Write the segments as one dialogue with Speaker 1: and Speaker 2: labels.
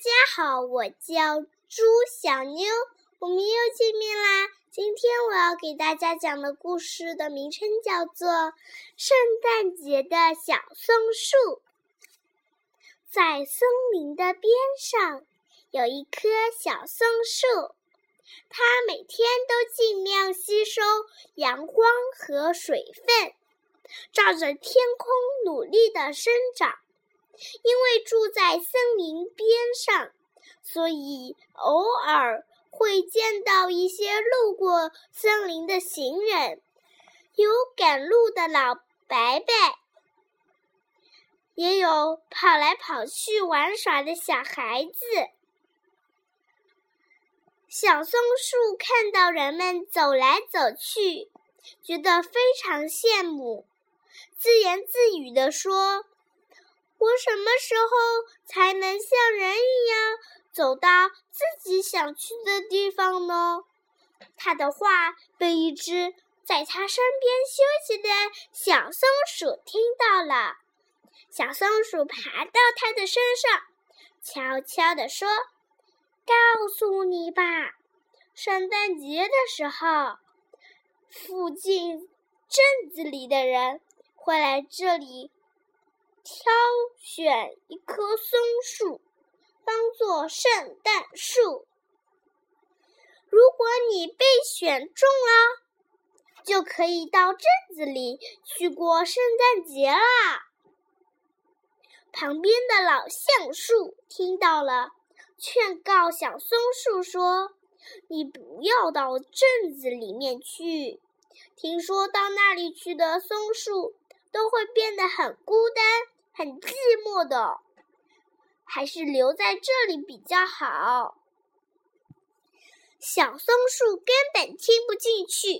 Speaker 1: 大家好，我叫朱小妞，我们又见面啦。今天我要给大家讲的故事的名称叫做《圣诞节的小松树》。在森林的边上有一棵小松树，它每天都尽量吸收阳光和水分，照着天空努力的生长。因为住在森林边上，所以偶尔会见到一些路过森林的行人，有赶路的老伯伯，也有跑来跑去玩耍的小孩子。小松树看到人们走来走去，觉得非常羡慕，自言自语地说。我什么时候才能像人一样走到自己想去的地方呢？他的话被一只在他身边休息的小松鼠听到了。小松鼠爬到他的身上，悄悄地说：“告诉你吧，圣诞节的时候，附近镇子里的人会来这里。”挑选一棵松树，当做圣诞树。如果你被选中了，就可以到镇子里去过圣诞节啦。旁边的老橡树听到了，劝告小松树说：“你不要到镇子里面去，听说到那里去的松树。”都会变得很孤单、很寂寞的，还是留在这里比较好。小松树根本听不进去，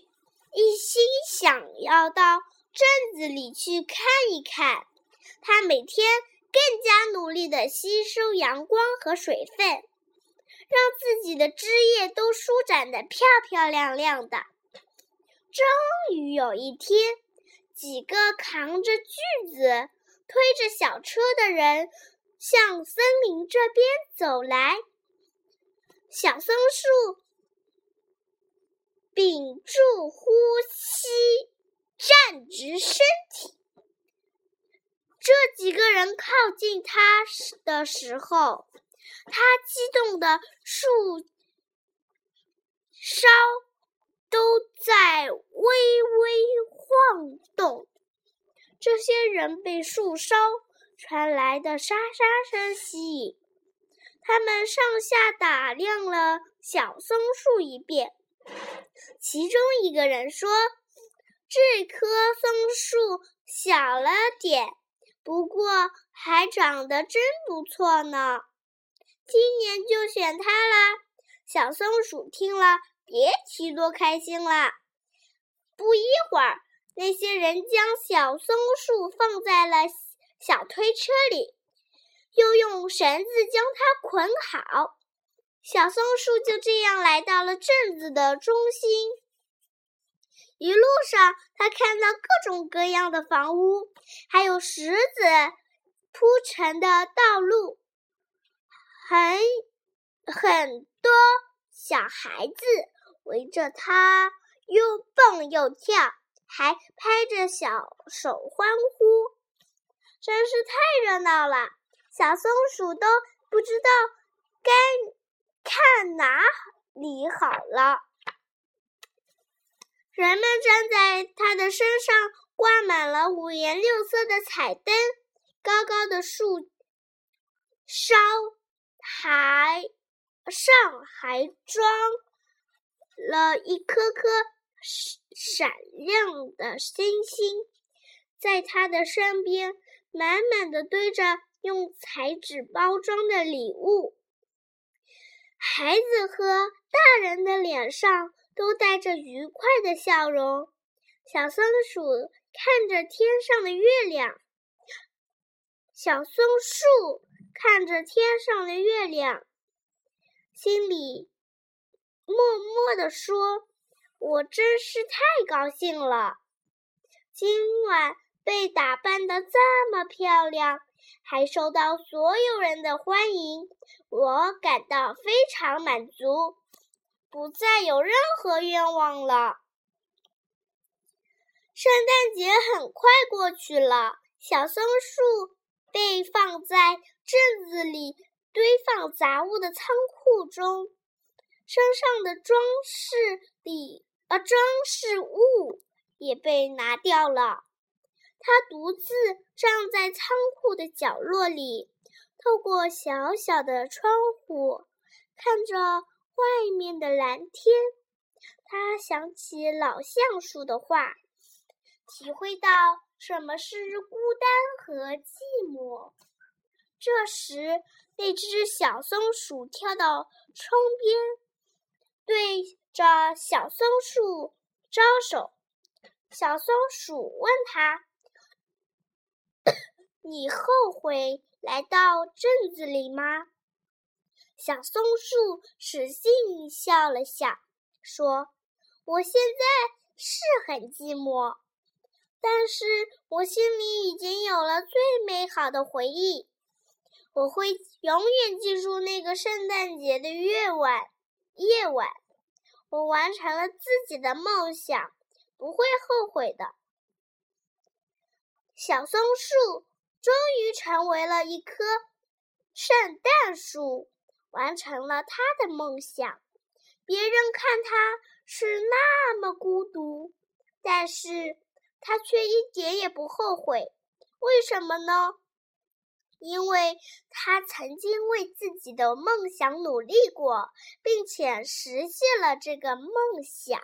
Speaker 1: 一心想要到镇子里去看一看。它每天更加努力地吸收阳光和水分，让自己的枝叶都舒展得漂漂亮亮的。终于有一天。几个扛着锯子、推着小车的人向森林这边走来。小松树屏住呼吸，站直身体。这几个人靠近他的时候，他激动的树梢都在微微。晃动，这些人被树梢传来的沙沙声吸引。他们上下打量了小松树一遍。其中一个人说：“这棵松树小了点，不过还长得真不错呢。今年就选它啦！”小松鼠听了，别提多开心了。不一会儿。那些人将小松树放在了小推车里，又用绳子将它捆好。小松树就这样来到了镇子的中心。一路上，他看到各种各样的房屋，还有石子铺成的道路，很很多小孩子围着他又蹦又跳。还拍着小手欢呼，真是太热闹了。小松鼠都不知道该看哪里好了。人们站在它的身上，挂满了五颜六色的彩灯。高高的树梢还上还装了一颗颗。闪亮的星星，在他的身边满满的堆着用彩纸包装的礼物。孩子和大人的脸上都带着愉快的笑容。小松鼠看着天上的月亮，小松树看着天上的月亮，心里默默地说。我真是太高兴了！今晚被打扮的这么漂亮，还受到所有人的欢迎，我感到非常满足，不再有任何愿望了。圣诞节很快过去了，小松树被放在镇子里堆放杂物的仓库中，身上的装饰里而装饰物也被拿掉了。他独自站在仓库的角落里，透过小小的窗户，看着外面的蓝天。他想起老橡树的话，体会到什么是孤单和寂寞。这时，那只小松鼠跳到窗边，对着小松树招手。小松鼠问他。你后悔来到镇子里吗？小松树使劲笑了笑，说：“我现在是很寂寞，但是我心里已经有了最美好的回忆。我会永远记住那个圣诞节的夜晚。夜晚，我完成了自己的梦想，不会后悔的。”小松树终于成为了一棵圣诞树，完成了他的梦想。别人看他是那么孤独，但是他却一点也不后悔。为什么呢？因为他曾经为自己的梦想努力过，并且实现了这个梦想。